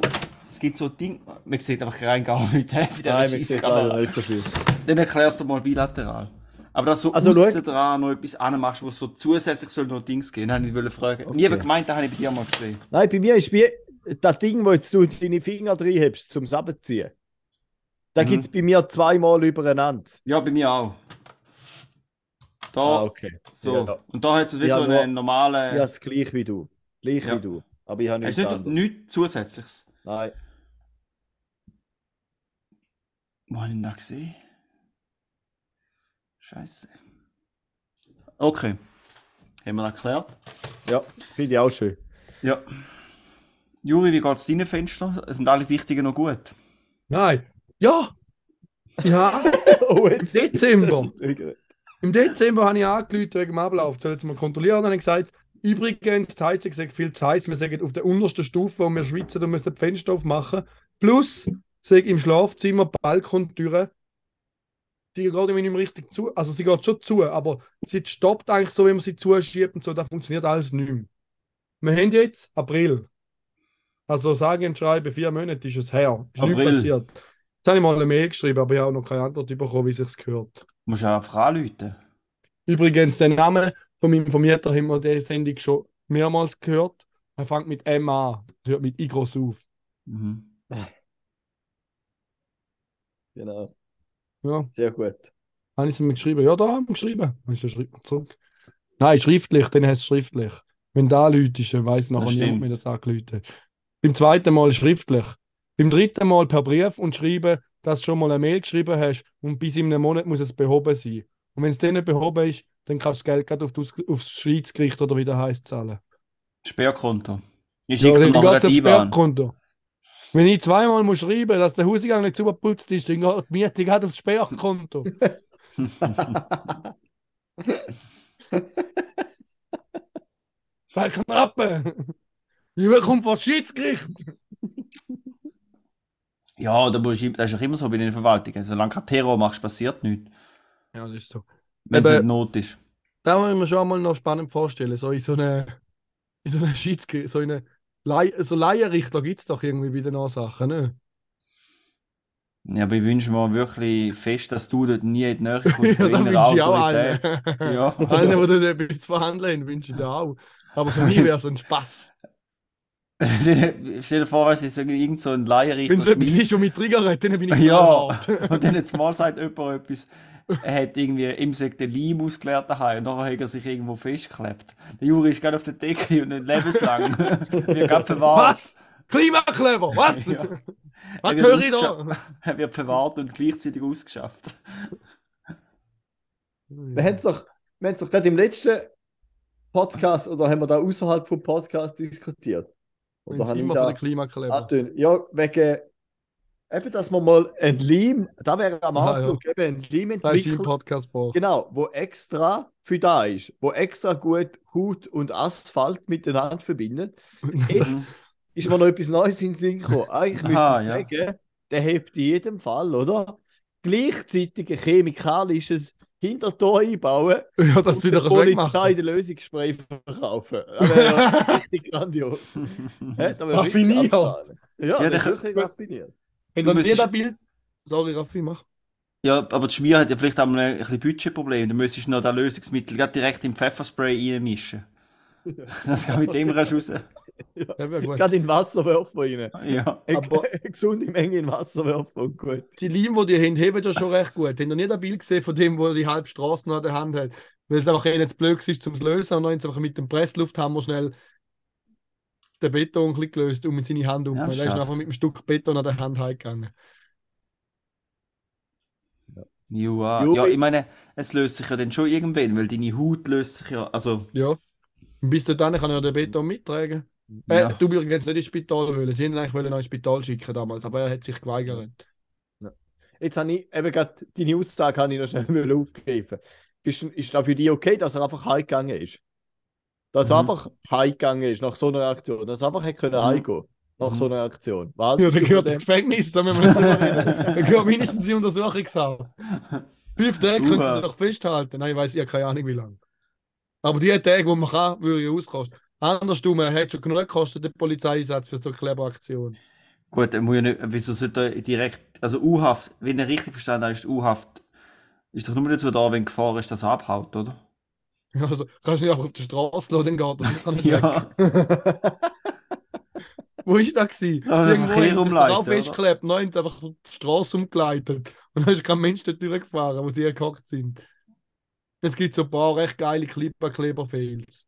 es gibt so Dinge, man sieht einfach rein gar nicht hä, bei dieser Nein, man sieht leider nicht so viel. Dann erklärst du mal bilateral. Aber dass du Also, aussen dran noch etwas anmachst, wo so zusätzlich soll noch Dings gehen, habe ich wollte fragen. Okay. Nie habe gemeint, das habe ich bei dir mal gesehen. Nein, bei mir ist wie das Ding, wo jetzt du deine Finger drin hast, zum Abziehen. Da Mhm. gibt es bei mir zweimal übereinander. Ja, bei mir auch. Da, Ah, okay. so. Ja. Und da hat es wie so nur- einen normalen. Ja, das gleich wie du. Gleich Ja. wie du. Aber ich habe Hast nichts du nicht, nichts Zusätzliches? Nein. Wo habe ich ihn da gesehen? Scheiße. Okay. Haben wir das erklärt? Ja, finde ich auch schön. Ja. Juri, wie geht es deinen Fenster? Sind alle Dichtungen noch gut? Nein. Ja. Ja. oh, jetzt, Dezember. Im Dezember habe ich angerufen wegen dem Ablauf. Soll jetzt mal kontrollieren? Dann habe ich gesagt, übrigens, die Heizung sagt viel zu heiß. Wir sagen auf der untersten Stufe, wo wir schwitzen, da müssen die Fenster aufmachen. Plus, sag im Schlafzimmer Balkontüre. Die geht irgendwie nicht mehr richtig zu. Also sie geht schon zu, aber sie stoppt eigentlich so, wenn man sie zuschiebt und so. Da funktioniert alles nicht mehr. Wir haben jetzt April. Also sagen und schreiben, vier Monate ist es her. Ist April. nichts passiert. Jetzt habe ich mal eine Mail geschrieben, aber ich habe auch noch keine Antwort bekommen, wie es sich gehört. Du musst ja einfach anrufen. Übrigens, den Namen von meinem Vermieter haben wir der Sendung schon mehrmals gehört. Er fängt mit M an, hört mit I groß auf. Mhm. Genau. Ja, Sehr gut. habe ich es ihm geschrieben? Ja, da haben wir geschrieben. Dann ist er schreibt mir zurück. Nein, schriftlich, dann heißt es schriftlich. Wenn da Leute ist, dann weiss nachher Das niemand mehr, dass angeläutet hat. Beim zweiten Mal schriftlich. Beim dritten Mal per Brief und schreiben, dass du schon mal eine Mail geschrieben hast und bis in einem Monat muss es behoben sein. Und wenn es dann nicht behoben ist, dann kannst du das Geld gerade auf das, aufs Schweizgericht oder wie das heisst zahlen. Sperrkonto. Ich Ja, schicke dir dann noch IBAN. Sperrkonto. Wenn ich zweimal muss schreiben, dass der Hauseingang nicht super geputzt ist, dann geht die Miete geht aufs Sperrkonto. Sei knappe! Ich bekomme vor das Schiedsgericht! ja, musst du, das ist auch immer so bei den Verwaltungen. Solange kein Terror machst, passiert nichts. Ja, das ist so. Wenn es nicht Not ist. Da muss ich mir schon mal noch spannend vorstellen. So in so einer in so einer Schiedsgericht, so in einer Lei so Laienrichter gibt es doch irgendwie bei den Sachen, ne? Ja, aber ich wünsche mir wirklich fest, dass du dort nie in die Nähe kommst Ja, das wünsche ich auch allen. Ja. Allen, die dort etwas zu verhandeln haben, wünsche ich dir auch. Aber für mich wäre es ein Spaß. Stell dir vor, weißt du, jetzt irgend so ein Laienrichter. Wenn es etwas ist, was mich triggert, dann bin ich Ja, und dann jetzt mal sagt jemand etwas, er hat irgendwie im Sekt den Leim ausgeleert daheim und nachher hat er sich irgendwo festgeklebt. Der Juri ist gerade auf der Decke und nicht lebenslang. Wird gerade verwahrt. Was? Klimakleber, was? Ja. Was Er höre ich da? Er wird verwahrt und gleichzeitig ausgeschafft. Wir haben es doch, wir doch gerade im letzten Podcast oder haben wir da außerhalb vom Podcast diskutiert? Oder es habe ich immer von da den Klimakleber. angetönt? Ja, wegen eben, dass man mal ein Leim, da wäre am Ah, Anfang eben ein Leim Das entwickelt, Podcast -Bau. genau, wo extra für da ist, wo extra gut Haut und Asphalt miteinander verbindet. Jetzt ist mir noch etwas Neues in den Sinn gekommen. Eigentlich müsste Aha, ich ja. sagen, der hebt in jedem Fall, oder? Gleichzeitig ein chemikalisches Hintertor einbauen Ja, dass du wieder der kannst Polizei den Lösungsspray verkaufen. Das wäre ja richtig grandios. Hä, da wärst du richtig Raffiniert. Ja, Ja, das der- ist wirklich raffiniert. Wenn Du dann müsstest- jeder Bild. Sorry, Raffi, mach. Ja, aber die Schmier hat ja vielleicht auch mal ein bisschen Budgetproblem. Du müsstest noch das Lösungsmittel gerade direkt im Pfefferspray reinmischen. Das kann mit dem raus. raus. Ja, gut. Gerade in Wasser werfen rein. Ja. Eine, Aber- eine gesunde Menge in Wasser werfen und gut. Die Leim, die die haben, heben ja schon recht gut. Habt ihr nicht ein Bild gesehen von dem, wo die halbe Straße noch an der Hand hat? Weil es einfach eh nicht zu blöd ist, zum zu lösen. Und dann einfach mit dem Presslufthammer schnell den Beton ein bisschen gelöst und mit seiner Hand um. Ja, er ist einfach mit einem Stück Beton an der Hand heimgegangen. Ja, ja, ich meine, es löst sich ja dann schon irgendwann, weil deine Haut löst sich ja. Also, Ja. Und bis dahin kann er den Beton mittragen. Äh, ja. Du übrigens nicht ins Spital wollen. Sie wollten eigentlich ins Spital schicken damals, aber er hat sich geweigert. Jetzt habe ich eben gerade deine Aussage habe ich noch schnell. Bist, du- ist das für dich okay, dass er einfach heimgegangen ist? Dass er Mhm. einfach heimgegangen ist nach so einer Aktion. Dass er einfach hätte können Mhm. heimgehen nach Mhm. so einer Aktion. Was Ja, dann gehört das dem- Gefängnis, da müssen wir nicht drüber reden. Dann gehört mindestens in Untersuchungshaft. Fünf Tage können sie doch festhalten. Nein, ich weiß, ich habe keine Ahnung, wie lange. Aber die Tage, die man kann, würde ich auskosten. Andersrum, er hat schon genug gekostet, der Polizeieinsatz für so eine Kleberaktion. Gut, dann muss ja nicht, wieso sollte er direkt, also U-Haft, wenn er richtig verstanden habe, ist die U-Haft, ist doch nur dazu da, wenn Gefahr ist, dass er abhaut, oder? Also, kannst du nicht einfach auf die Straße lassen, dann geht das nicht Ja. weg. Wo ist das gewesen? Der Irgendwo haben sie drauf festgeklebt, nein, haben sie einfach die Straße umgeleitet. Und dann ist kein Mensch dort durchgefahren, wo sie gehockt sind. Es gibt so ein paar recht geile Clipper-Kleber-Fails.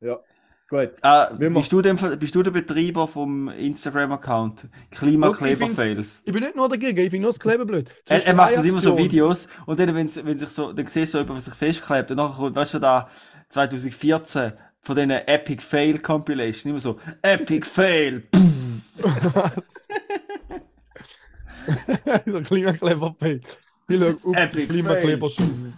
Ja, gut. Wie bist, du dem, bist du der Betreiber vom Instagram-Account? Klimakleber-Fails. Ich bin nicht nur dagegen, ich finde nur das Kleben blöd. Er, er macht immer so. Videos und dann, wenn, wenn sich so, dann siehst du so jemand, was sich festklebt und nachher kommt, weißt du, da 2014 von diesen Epic Fail Compilation, immer so, Epic Fail! so ein Klimakleber-Fail. Ich schaue auf Epic Klimakleber schon.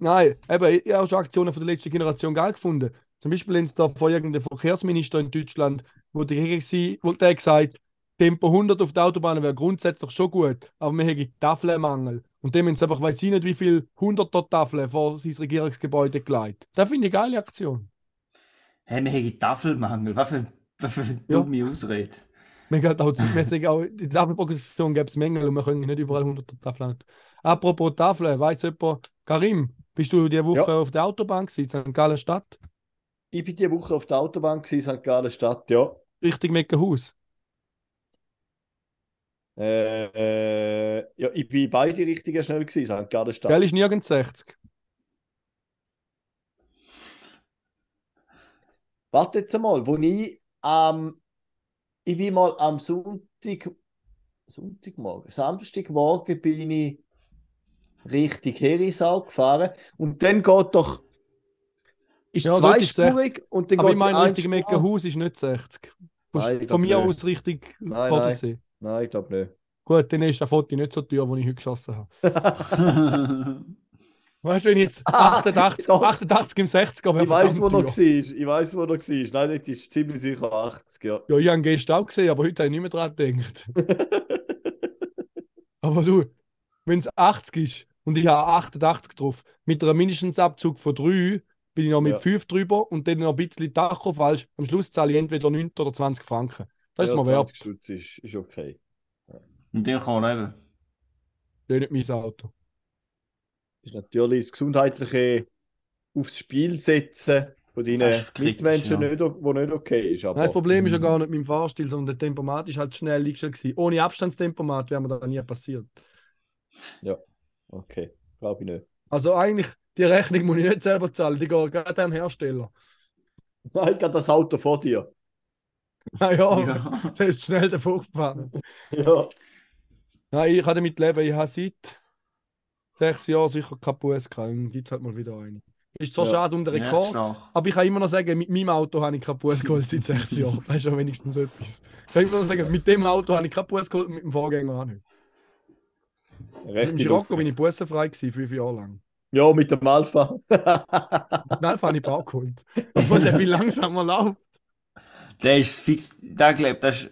Nein, eben, ich habe schon Aktionen von der letzten Generation geil gefunden. Zum Beispiel haben sie da irgendeinem Verkehrsminister in Deutschland, wo dagegen war, wo der gesagt Tempo 100 auf der Autobahn wäre grundsätzlich schon gut, aber wir haben Tafelmangel. Und dem haben sie einfach, weiß ich nicht, wie viel 100er Tafeln vor sein Regierungsgebäude gelegt. Das finde ich eine geile Aktion. Hey, wir haben Tafelmangel, was für, was für eine Ja. dumme Ausrede. Wir gehen auch zeitmäßig auch, in der Tafelprogression gäbe es Mängel und wir können nicht überall 100 Tafeln. Apropos Tafeln, weiss jemand, Karim, bist du diese Woche Ja. auf der Autobahn gewesen, in St. Gallen Stadt? Ich bin diese Woche auf der Autobahn gewesen, St. Gallen Stadt, ja. Richtung Meckenhaus. Äh, äh, ja, ich bin in beide Richtungen schnell gewesen, St. Gallen Stadt. Gell ist nirgends 60. Warte jetzt einmal, wo ich am, ich bin mal am Sonntag, Sonntagmorgen, Samstagmorgen bin ich Richtung Herisau gefahren und dann geht doch, ist Ja, zweispurig und dann Aber geht ich meine, Richtung Einspur- Meckenhaus ist nicht 60. Von, Nein, von mir nicht. aus Richtung Nein, Vordersee. Nein, ich glaube nicht. Gut, dann ist der Foto nicht so teuer, wo ich heute geschossen habe. Weißt du, wenn ich jetzt Ah, 88, doch. 88 im 60 aber Ich weiß, wo er war. Ich weiß, wo er war. Nein, das ist ziemlich sicher 80, ja. Ja, ich habe gestern auch gesehen, aber heute habe ich nicht mehr dran gedacht. Aber du, wenn es 80 ist und ich habe 88 drauf, mit einem Mindestensabzug von 3 bin ich noch mit Ja. 5 drüber und dann noch ein bisschen Tacho falsch. Am Schluss zahle ich entweder 9 oder 20 Franken. Das ist ja, mir wert. 20 Stutz ist, ist okay. Und den kann man leben. Das ist nicht mein Auto. ist natürlich das Gesundheitliche aufs Spiel setzen von deinen Das ist Mitmenschen, ja. nicht, wo nicht okay ist. Aber Nein, das Problem ist ja Mhm. gar nicht mein Fahrstil, sondern der Tempomat ist halt schnell eingestellt gewesen. Ohne Abstandstempomat wäre mir das nie passiert. okay, glaube ich nicht. Also eigentlich, die Rechnung muss ich nicht selber zahlen, die geht gerade an den Hersteller. Nein, gerade das Auto vor dir. Naja, Ja. der ist schnell davon gefahren. Ja. Nein, ich kann damit leben. Ich habe seit sechs Jahren sicher keine Busse gehabt. Dann gibt es halt mal wieder eine. Ist zwar Ja. schade um den Echt Rekord, stark. aber ich kann immer noch sagen, mit meinem Auto habe ich keine Busse geholt seit sechs Jahren. Das ist ja wenigstens etwas. Ich kann immer noch sagen, mit dem Auto habe ich keine Busse geholt, mit dem Vorgänger auch nicht. Im Rechte Scirocco bin ich bussenfrei gewesen, fünf Jahre lang. Ja, mit dem Alpha. Nein, habe ich auch geholt. Obwohl der viel langsamer läuft. Der ist fix, der glaubt, das ist.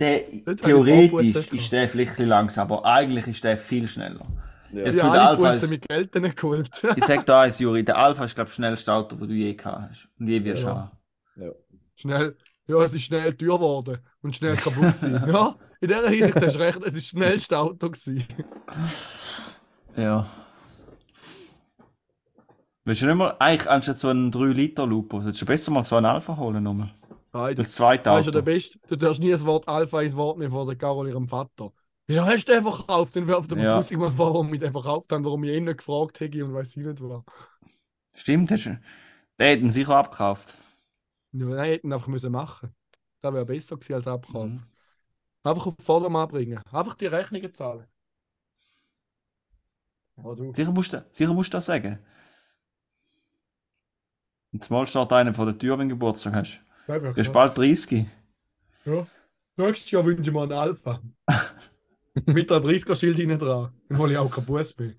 Der, Dort theoretisch ist der vielleicht ein bisschen langsam, aber eigentlich ist der viel schneller. ja. Jetzt habe der alle Alpha ist, mit Geld nicht geholt. ich sag da eins, Juri, der Alpha ist, glaube ich, das schnellste Auto, das du je gehabt hast. Und je wirst Ja. haben. Schnell. Ja, es ist schnell teuer geworden und schnell kaputt gewesen. Ja, in dieser Hinsicht hast du recht, es ist das schnellste Auto gewesen. Ja. Willst du nicht mal, eigentlich anstatt so einen 3-Liter-Lupo, solltest du besser mal so einen Alpha holen nochmal. Nein, Das zweite Das ist ja der Auto. Beste. Du darfst nie das Wort Alpha ins Wort nehmen von der Carol ihrem Vater. Wieso hast du den verkauft? Dann wirft er Ja. tausendmal vor, warum ich den verkauft habe, warum ich ihn nicht gefragt hätte und weiß ich nicht was. Stimmt, hast du, der hat ihn sicher abgekauft. Ja, nein, hätten einfach müssen machen. Das wäre besser gewesen als Abkauf. Mhm. Einfach auf Vordermann bringen. Einfach die Rechnungen zahlen. Du. Sicher musst du, sicher musst du das sagen. Und zumal steht einer vor der Tür, wenn du Geburtstag hast. Ja, Du bist bald 30. Ja. Nächstes Jahr wünsche ich mir einen Alpha. Mit einem 30er-Schild hinten dran. Dann hole ich auch keinen Bus mehr.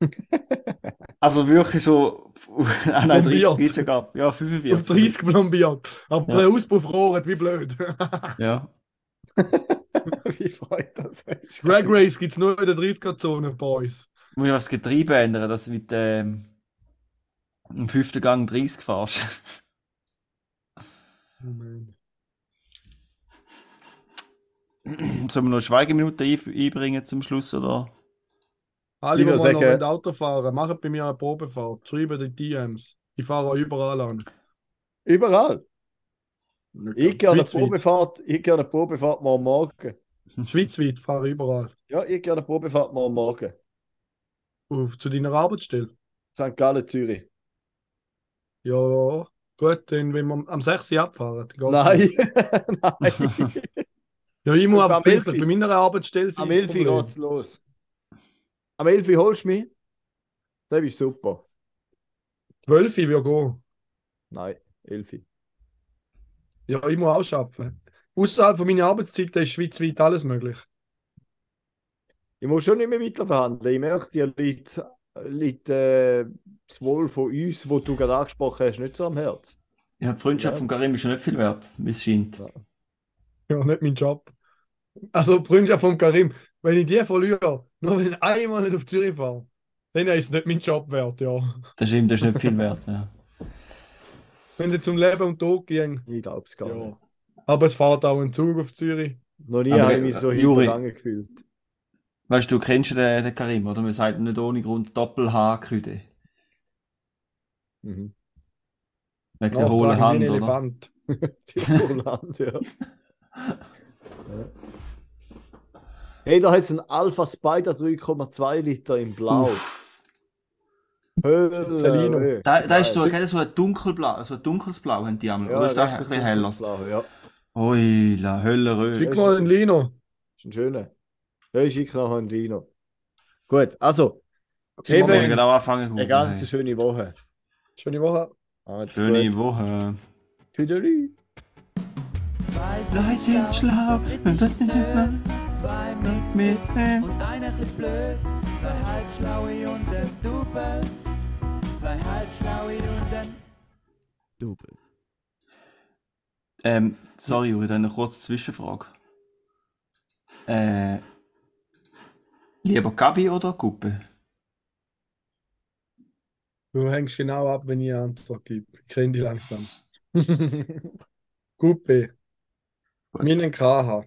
Also wirklich so. ah nein, 30 Plombiert. gibt es ja gar. Ja, Auf 45. 30 plombiert. Aber Ja. der Auspuff rohrt, wie blöd. Ja. Wie freut das? Drag Race gibt es nur in der 30er-Zone bei uns. Muss ich das Getriebe ändern, dass du mit ähm, im fünften Gang 30 fährst. Moment. Sollen wir noch Schweigeminuten ein- einbringen zum Schluss, oder? Alle, Ich die mal noch Auto fahren, machen bei mir eine Probefahrt. Schreiben die DMs. Ich fahre auch überall an. Überall. Ich gehe eine. Probefahrt, ich gehe eine Probefahrt morgen Morgen. Schweizweit fahre ich überall. Ja, ich gehe eine Probefahrt morgen Morgen. Auf, zu deiner Arbeitsstelle. St. Gallen, Zürich. Ja, gut, dann wenn wir am 6. Uhr abfahren. Nein, nein. Ja, ich muss aber am pünktlich 11. bei meiner Arbeitsstelle sein. Am ist 11. das Problem. geht's los. Am 11. holst du mich? Das ist super. 12 Uhr würde gehen. Nein, 11. Ja, ich muss auch arbeiten. Außerhalb von meiner Arbeitszeit ist schweizweit alles möglich. Ich muss schon nicht mehr weiter verhandeln. Ich merke, dir liegt, liegt äh, das Wohl von uns, wo du gerade angesprochen hast, nicht so am Herz. Ja, die Freundschaft Ja. von Karim ist schon nicht viel wert, wie es scheint. Ja, nicht mein Job. Also, die Freundschaft von Karim, wenn ich die verliere, nur wenn ich einmal nicht auf Zürich fahre, dann ist es nicht mein Job wert, ja. Das stimmt, das ist nicht viel wert. Ja. Wenn sie zum Leben und Tod gehen. Ich glaube es gar Ja. nicht. Aber es fährt auch ein Zug auf Zürich. Noch nie habe ich mich so Juri- gefühlt. Weißt du, du kennst den, den Karim, oder? Man sagt nicht ohne Grund Doppel-H-Küde. Mhm. Wegen der hohlen wie Hand, ein oder? Elefant. Die Holland, ja. ja. Hey, da hat es ein Alpha Spider 3,2 Liter in Blau. Hölle, Talino. Höhe. Da, da ist so, gell, so ein dunkelblau, so ein dunkles Blau haben die einmal. Ja, oder ist das ein bisschen heller? Blau, Ja, Ui, la Hölle, Röhe. Schick mal einen Lino. ist ein schöner. Ja, ich schicke nachher einen Dino. Gut, also, Wir Themen, können auch anfangen. eine ganz schöne Woche. Schöne Woche. Schöne gut. Woche. Tüdelü. Zwei sind schlau, dritt ist nö. Zwei mit mit Witz und einer chli blöd. Zwei halbschlaue und ein Double. Zwei halbschlaue und ein Double. Ähm, sorry, Juri, dann eine kurze Zwischenfrage. Äh, lieber Gabi oder Kuppe? Du hängst genau ab, wenn ich eine Antwort gebe. Ich kenne dich langsam. Guppe. Meinen KH.